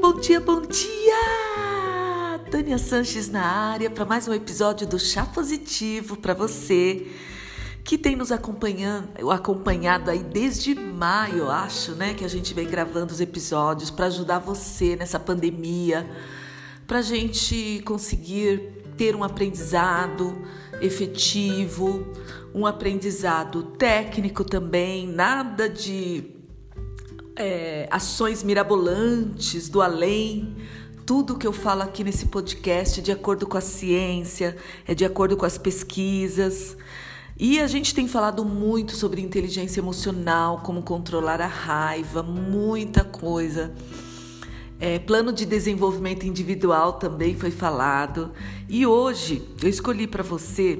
bom dia, bom dia! Tânia Sanches na área para mais um episódio do Chá Positivo para você que tem nos acompanhando, acompanhado aí desde maio, acho, né, que a gente vem gravando os episódios para ajudar você nessa pandemia, para a gente conseguir ter um aprendizado efetivo, um aprendizado técnico também, nada de é, ações mirabolantes do além. Tudo que eu falo aqui nesse podcast é de acordo com a ciência, é de acordo com as pesquisas. E a gente tem falado muito sobre inteligência emocional, como controlar a raiva, muita coisa. É, plano de desenvolvimento individual também foi falado. E hoje eu escolhi para você,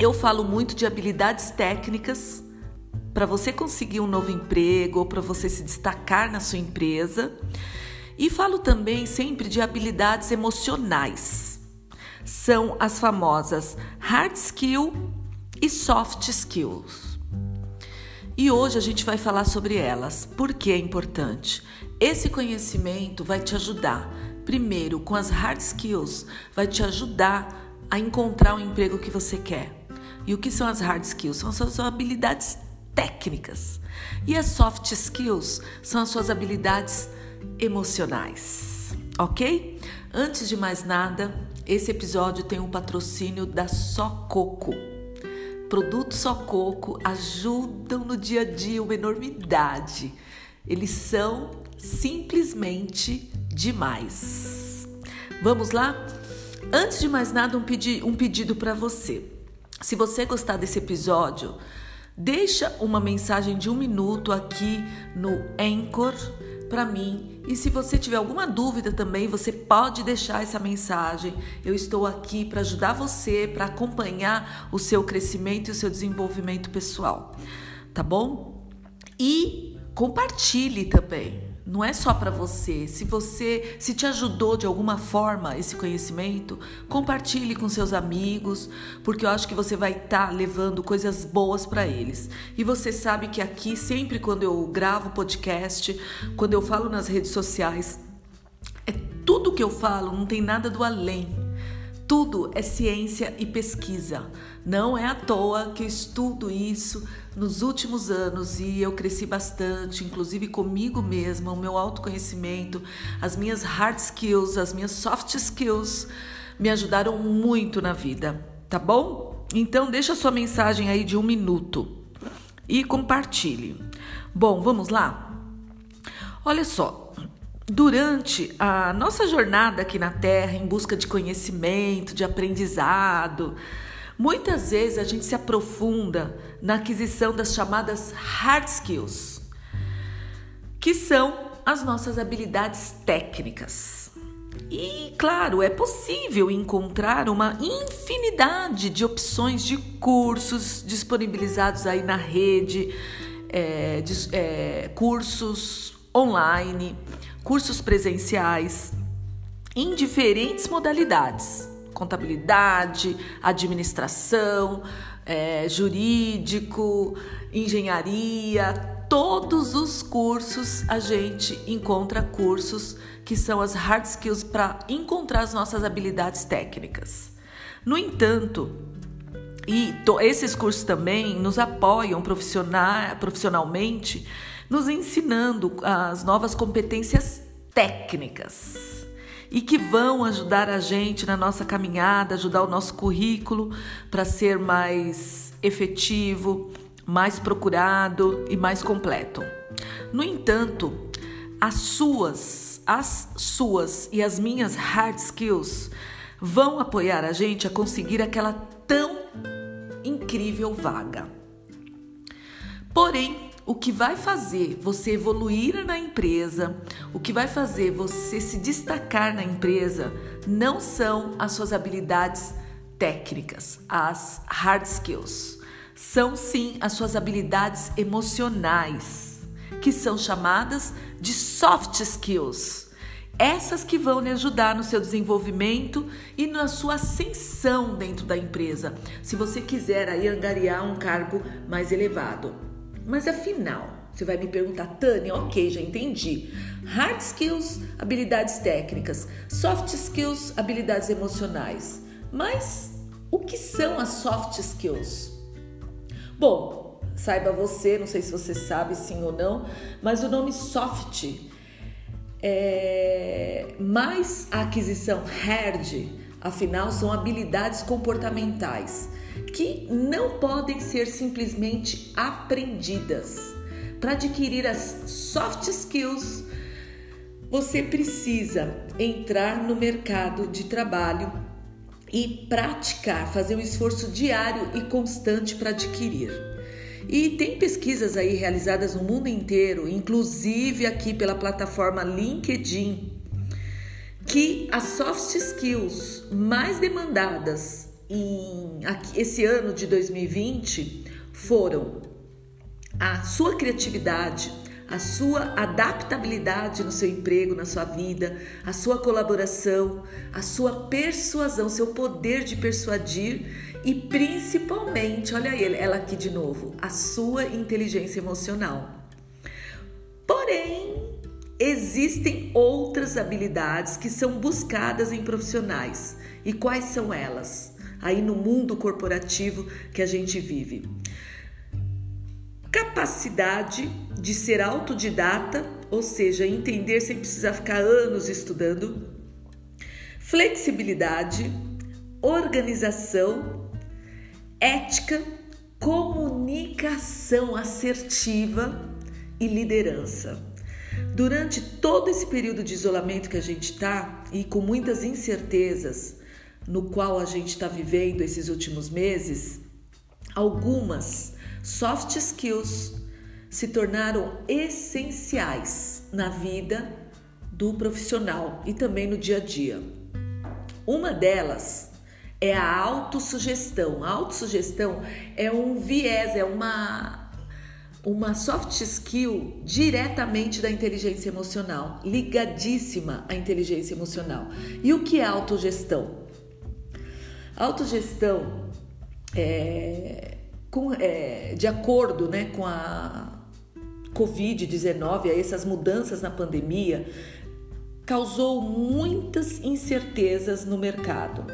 eu falo muito de habilidades técnicas para você conseguir um novo emprego ou para você se destacar na sua empresa. E falo também sempre de habilidades emocionais. São as famosas hard skill e soft skills. E hoje a gente vai falar sobre elas. Por que é importante? Esse conhecimento vai te ajudar, primeiro, com as hard skills, vai te ajudar a encontrar o emprego que você quer. E o que são as hard skills? São as suas habilidades técnicas. E as soft skills são as suas habilidades emocionais, ok? Antes de mais nada, esse episódio tem um patrocínio da Só Coco. Produtos Só Coco ajudam no dia a dia uma enormidade. Eles são simplesmente demais. Vamos lá? Antes de mais nada, um, pedi um pedido para você. Se você gostar desse episódio, Deixa uma mensagem de um minuto aqui no Anchor para mim. E se você tiver alguma dúvida também, você pode deixar essa mensagem. Eu estou aqui para ajudar você, para acompanhar o seu crescimento e o seu desenvolvimento pessoal, tá bom? E compartilhe também. Não é só para você. Se você, se te ajudou de alguma forma esse conhecimento, compartilhe com seus amigos, porque eu acho que você vai estar tá levando coisas boas para eles. E você sabe que aqui sempre quando eu gravo podcast, quando eu falo nas redes sociais, é tudo que eu falo, não tem nada do além. Tudo é ciência e pesquisa. Não é à toa que eu estudo isso nos últimos anos e eu cresci bastante, inclusive comigo mesma, o meu autoconhecimento, as minhas hard skills, as minhas soft skills me ajudaram muito na vida, tá bom? Então deixa sua mensagem aí de um minuto e compartilhe. Bom, vamos lá? Olha só, durante a nossa jornada aqui na Terra em busca de conhecimento, de aprendizado, Muitas vezes a gente se aprofunda na aquisição das chamadas hard skills, que são as nossas habilidades técnicas. E, claro, é possível encontrar uma infinidade de opções de cursos disponibilizados aí na rede, é, de, é, cursos online, cursos presenciais, em diferentes modalidades contabilidade, administração, é, jurídico, engenharia, todos os cursos a gente encontra cursos que são as hard skills para encontrar as nossas habilidades técnicas. No entanto, e esses cursos também nos apoiam profissional, profissionalmente, nos ensinando as novas competências técnicas e que vão ajudar a gente na nossa caminhada, ajudar o nosso currículo para ser mais efetivo, mais procurado e mais completo. No entanto, as suas, as suas e as minhas hard skills vão apoiar a gente a conseguir aquela tão incrível vaga. Porém, o que vai fazer você evoluir na empresa, o que vai fazer você se destacar na empresa, não são as suas habilidades técnicas, as hard skills. São sim as suas habilidades emocionais, que são chamadas de soft skills. Essas que vão lhe ajudar no seu desenvolvimento e na sua ascensão dentro da empresa, se você quiser aí angariar um cargo mais elevado. Mas afinal, Você vai me perguntar, Tânia, ok, já entendi. Hard skills, habilidades técnicas. Soft skills, habilidades emocionais. Mas o que são as soft skills? Bom, saiba você, não sei se você sabe sim ou não, mas o nome soft é mais a aquisição hard, afinal são habilidades comportamentais que não podem ser simplesmente aprendidas. Para adquirir as soft skills, você precisa entrar no mercado de trabalho e praticar, fazer um esforço diário e constante para adquirir. E tem pesquisas aí realizadas no mundo inteiro, inclusive aqui pela plataforma LinkedIn, que as soft skills mais demandadas em esse ano de 2020 foram a sua criatividade, a sua adaptabilidade no seu emprego, na sua vida, a sua colaboração, a sua persuasão, seu poder de persuadir e principalmente, olha ela aqui de novo, a sua inteligência emocional. Porém, existem outras habilidades que são buscadas em profissionais. E quais são elas? Aí no mundo corporativo que a gente vive capacidade de ser autodidata, ou seja, entender sem precisar ficar anos estudando, flexibilidade, organização, ética, comunicação assertiva e liderança. Durante todo esse período de isolamento que a gente está e com muitas incertezas no qual a gente está vivendo esses últimos meses, algumas soft skills se tornaram essenciais na vida do profissional e também no dia a dia. Uma delas é a autossugestão. A autossugestão é um viés, é uma uma soft skill diretamente da inteligência emocional, ligadíssima à inteligência emocional. E o que é autogestão? Autogestão é com, é, de acordo né, com a Covid-19, essas mudanças na pandemia, causou muitas incertezas no mercado.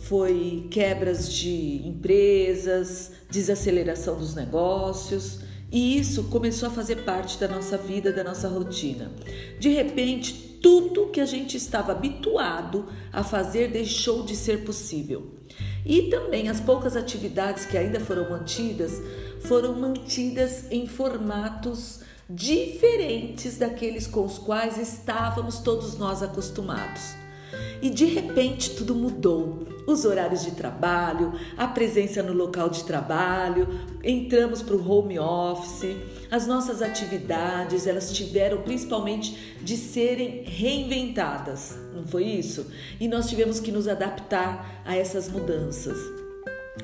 Foi quebras de empresas, desaceleração dos negócios, e isso começou a fazer parte da nossa vida, da nossa rotina. De repente, tudo que a gente estava habituado a fazer deixou de ser possível. E também as poucas atividades que ainda foram mantidas foram mantidas em formatos diferentes daqueles com os quais estávamos todos nós acostumados. E de repente tudo mudou. Os horários de trabalho, a presença no local de trabalho, entramos para o home office, as nossas atividades, elas tiveram principalmente de serem reinventadas, não foi isso? E nós tivemos que nos adaptar a essas mudanças.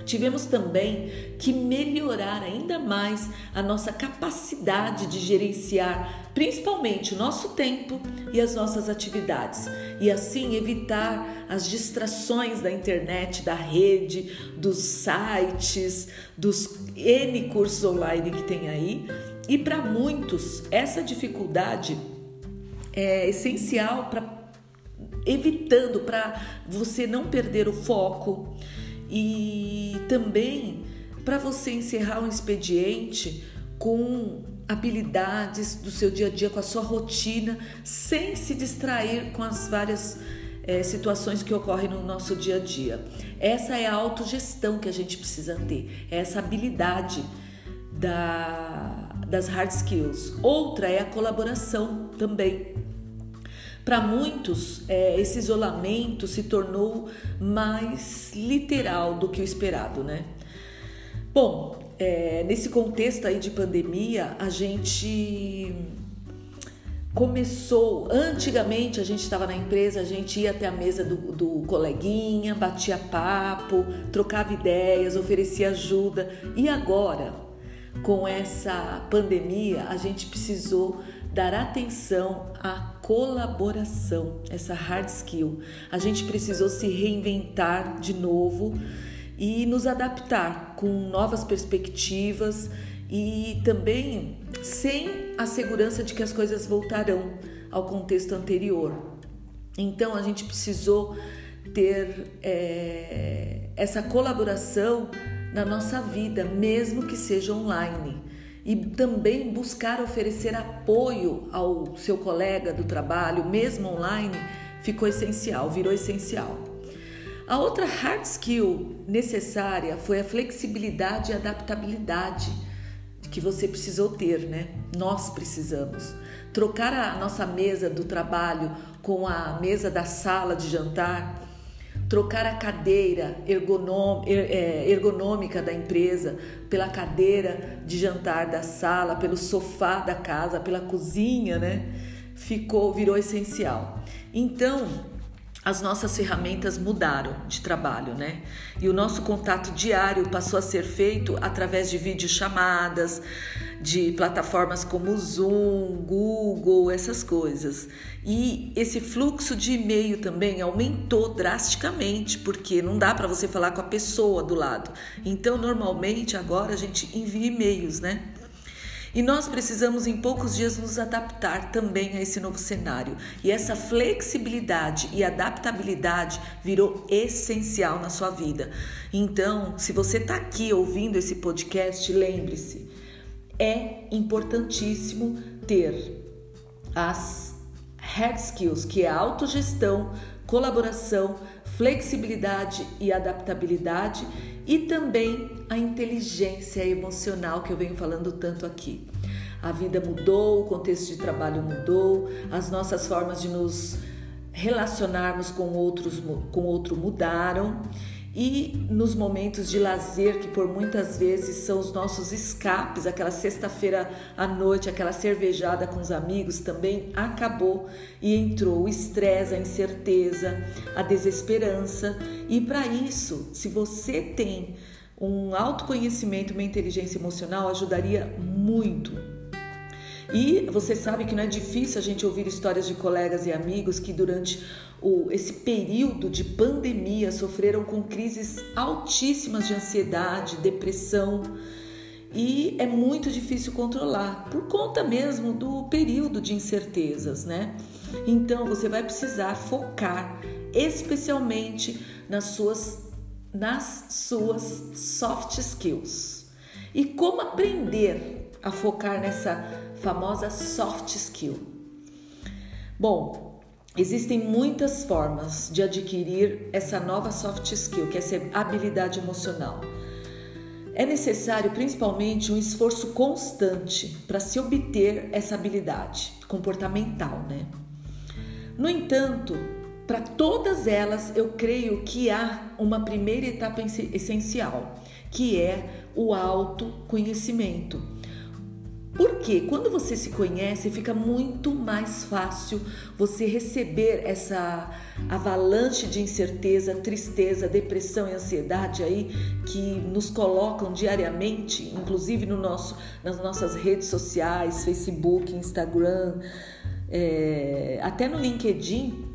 Tivemos também que melhorar ainda mais a nossa capacidade de gerenciar, principalmente o nosso tempo e as nossas atividades, e assim evitar as distrações da internet, da rede, dos sites, dos N cursos online que tem aí. E para muitos, essa dificuldade é essencial para evitando para você não perder o foco e também para você encerrar um expediente com habilidades do seu dia a dia, com a sua rotina, sem se distrair com as várias é, situações que ocorrem no nosso dia a dia. Essa é a autogestão que a gente precisa ter, é essa habilidade da, das hard skills. Outra é a colaboração também. Para muitos, é, esse isolamento se tornou mais literal do que o esperado, né? Bom, é, nesse contexto aí de pandemia, a gente começou. Antigamente, a gente estava na empresa, a gente ia até a mesa do, do coleguinha, batia papo, trocava ideias, oferecia ajuda. E agora, com essa pandemia, a gente precisou dar atenção à colaboração, essa hard skill. A gente precisou se reinventar de novo e nos adaptar com novas perspectivas e também sem a segurança de que as coisas voltarão ao contexto anterior. Então a gente precisou ter é, essa colaboração na nossa vida, mesmo que seja online. E também buscar oferecer apoio ao seu colega do trabalho, mesmo online, ficou essencial, virou essencial. A outra hard skill necessária foi a flexibilidade e adaptabilidade que você precisou ter, né? Nós precisamos. Trocar a nossa mesa do trabalho com a mesa da sala de jantar, trocar a cadeira é, ergonômica da empresa pela cadeira de jantar da sala, pelo sofá da casa, pela cozinha, né? Ficou, virou essencial. Então, as nossas ferramentas mudaram de trabalho, né? E o nosso contato diário passou a ser feito através de videochamadas, de plataformas como Zoom, Google, essas coisas. E esse fluxo de e-mail também aumentou drasticamente, porque não dá para você falar com a pessoa do lado. Então, normalmente agora a gente envia e-mails, né? E nós precisamos em poucos dias nos adaptar também a esse novo cenário. E essa flexibilidade e adaptabilidade virou essencial na sua vida. Então, se você está aqui ouvindo esse podcast, lembre-se, é importantíssimo ter as hard skills, que é autogestão, colaboração, flexibilidade e adaptabilidade e também a inteligência emocional que eu venho falando tanto aqui. A vida mudou, o contexto de trabalho mudou, as nossas formas de nos relacionarmos com outros com outro mudaram e nos momentos de lazer que por muitas vezes são os nossos escapes, aquela sexta-feira à noite, aquela cervejada com os amigos também acabou e entrou o estresse, a incerteza, a desesperança. E para isso, se você tem um autoconhecimento, uma inteligência emocional, ajudaria muito e você sabe que não é difícil a gente ouvir histórias de colegas e amigos que durante o, esse período de pandemia sofreram com crises altíssimas de ansiedade, depressão e é muito difícil controlar por conta mesmo do período de incertezas, né? Então você vai precisar focar especialmente nas suas nas suas soft skills. E como aprender a focar nessa famosa soft skill? Bom, existem muitas formas de adquirir essa nova soft skill, que é essa habilidade emocional. É necessário principalmente um esforço constante para se obter essa habilidade comportamental, né? No entanto, para todas elas, eu creio que há uma primeira etapa essencial, que é o autoconhecimento porque quando você se conhece, fica muito mais fácil você receber essa avalanche de incerteza, tristeza, depressão e ansiedade aí que nos colocam diariamente, inclusive no nosso, nas nossas redes sociais, Facebook, Instagram, é, até no LinkedIn.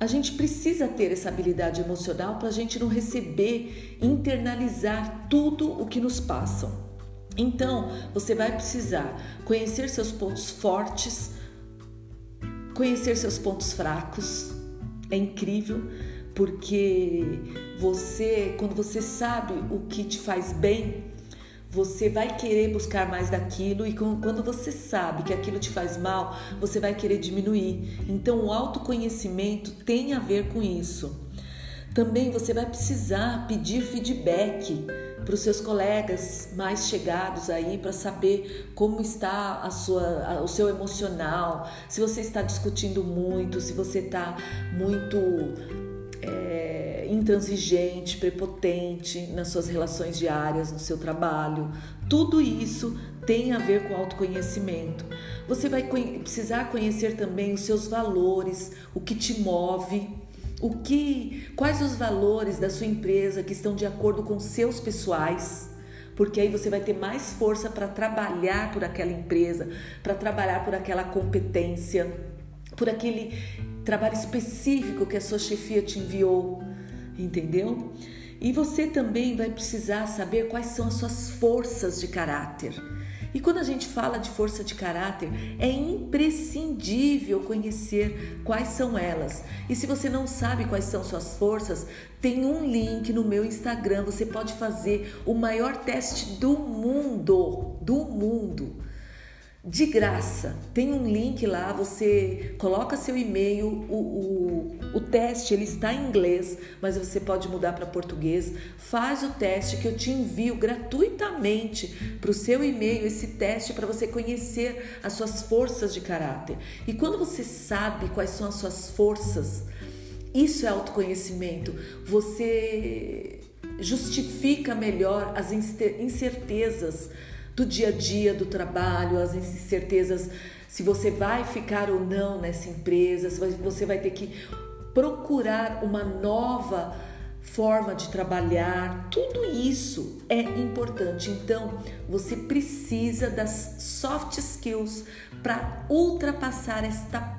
A gente precisa ter essa habilidade emocional para a gente não receber, internalizar tudo o que nos passam. Então, você vai precisar conhecer seus pontos fortes, conhecer seus pontos fracos. É incrível porque você, quando você sabe o que te faz bem, você vai querer buscar mais daquilo e quando você sabe que aquilo te faz mal, você vai querer diminuir. Então, o autoconhecimento tem a ver com isso. Também você vai precisar pedir feedback para os seus colegas mais chegados aí para saber como está a sua, a, o seu emocional, se você está discutindo muito, se você está muito é, intransigente, prepotente nas suas relações diárias, no seu trabalho. Tudo isso tem a ver com autoconhecimento. Você vai precisar conhecer também os seus valores, o que te move o que, quais os valores da sua empresa que estão de acordo com seus pessoais? Porque aí você vai ter mais força para trabalhar por aquela empresa, para trabalhar por aquela competência, por aquele trabalho específico que a sua chefia te enviou, entendeu? E você também vai precisar saber quais são as suas forças de caráter. E quando a gente fala de força de caráter, é imprescindível conhecer quais são elas. E se você não sabe quais são suas forças, tem um link no meu Instagram. Você pode fazer o maior teste do mundo, do mundo de graça. Tem um link lá, você coloca seu e-mail, o, o, o teste ele está em inglês, mas você pode mudar para português. Faz o teste que eu te envio gratuitamente para o seu e-mail esse teste para você conhecer as suas forças de caráter. E quando você sabe quais são as suas forças, isso é autoconhecimento. Você justifica melhor as incertezas do dia a dia, do trabalho, as incertezas se você vai ficar ou não nessa empresa, se você vai ter que procurar uma nova forma de trabalhar, tudo isso é importante. Então, você precisa das soft skills para ultrapassar esta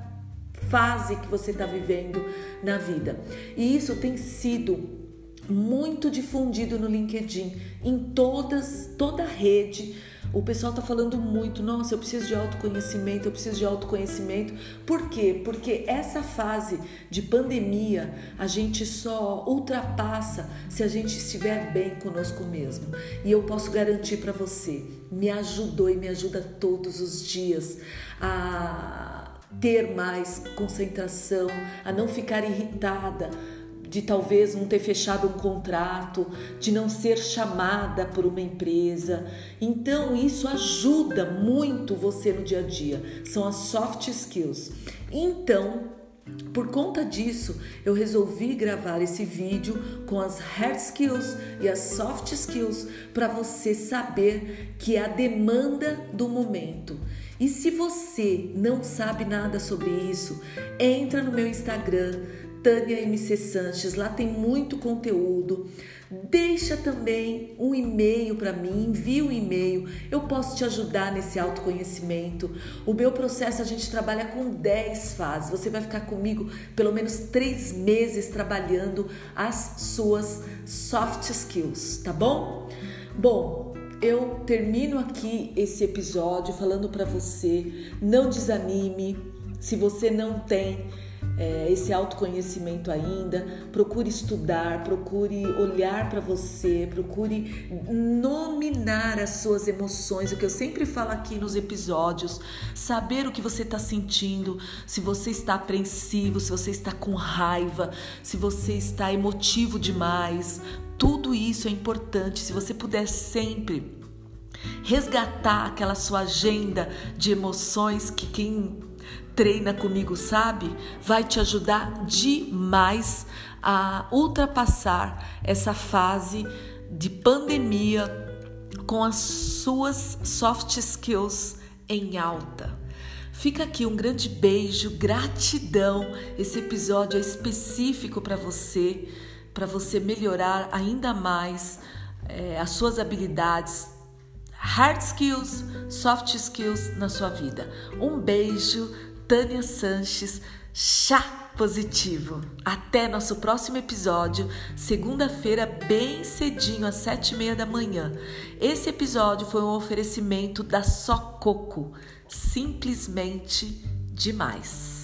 fase que você está vivendo na vida. E isso tem sido muito difundido no LinkedIn, em todas, toda a rede o pessoal está falando muito, nossa, eu preciso de autoconhecimento, eu preciso de autoconhecimento. Por quê? Porque essa fase de pandemia a gente só ultrapassa se a gente estiver bem conosco mesmo. E eu posso garantir para você, me ajudou e me ajuda todos os dias a ter mais concentração, a não ficar irritada de talvez não ter fechado um contrato, de não ser chamada por uma empresa. Então, isso ajuda muito você no dia a dia. São as soft skills. Então, por conta disso, eu resolvi gravar esse vídeo com as hard skills e as soft skills para você saber que é a demanda do momento. E se você não sabe nada sobre isso, entra no meu Instagram Tânia MC Sanches, lá tem muito conteúdo. Deixa também um e-mail para mim, envia um e-mail. Eu posso te ajudar nesse autoconhecimento. O meu processo a gente trabalha com 10 fases. Você vai ficar comigo pelo menos três meses trabalhando as suas soft skills, tá bom? Bom, eu termino aqui esse episódio falando para você: não desanime. Se você não tem é, esse autoconhecimento ainda, procure estudar, procure olhar para você, procure nominar as suas emoções, o que eu sempre falo aqui nos episódios, saber o que você está sentindo, se você está apreensivo, se você está com raiva, se você está emotivo demais, tudo isso é importante. Se você puder sempre resgatar aquela sua agenda de emoções que quem treina comigo, sabe? Vai te ajudar demais a ultrapassar essa fase de pandemia com as suas soft skills em alta. Fica aqui um grande beijo, gratidão. Esse episódio é específico para você, para você melhorar ainda mais é, as suas habilidades, hard skills, soft skills na sua vida. Um beijo. Tânia Sanches, chá positivo. Até nosso próximo episódio, segunda-feira, bem cedinho, às sete e meia da manhã. Esse episódio foi um oferecimento da Só Coco, simplesmente demais.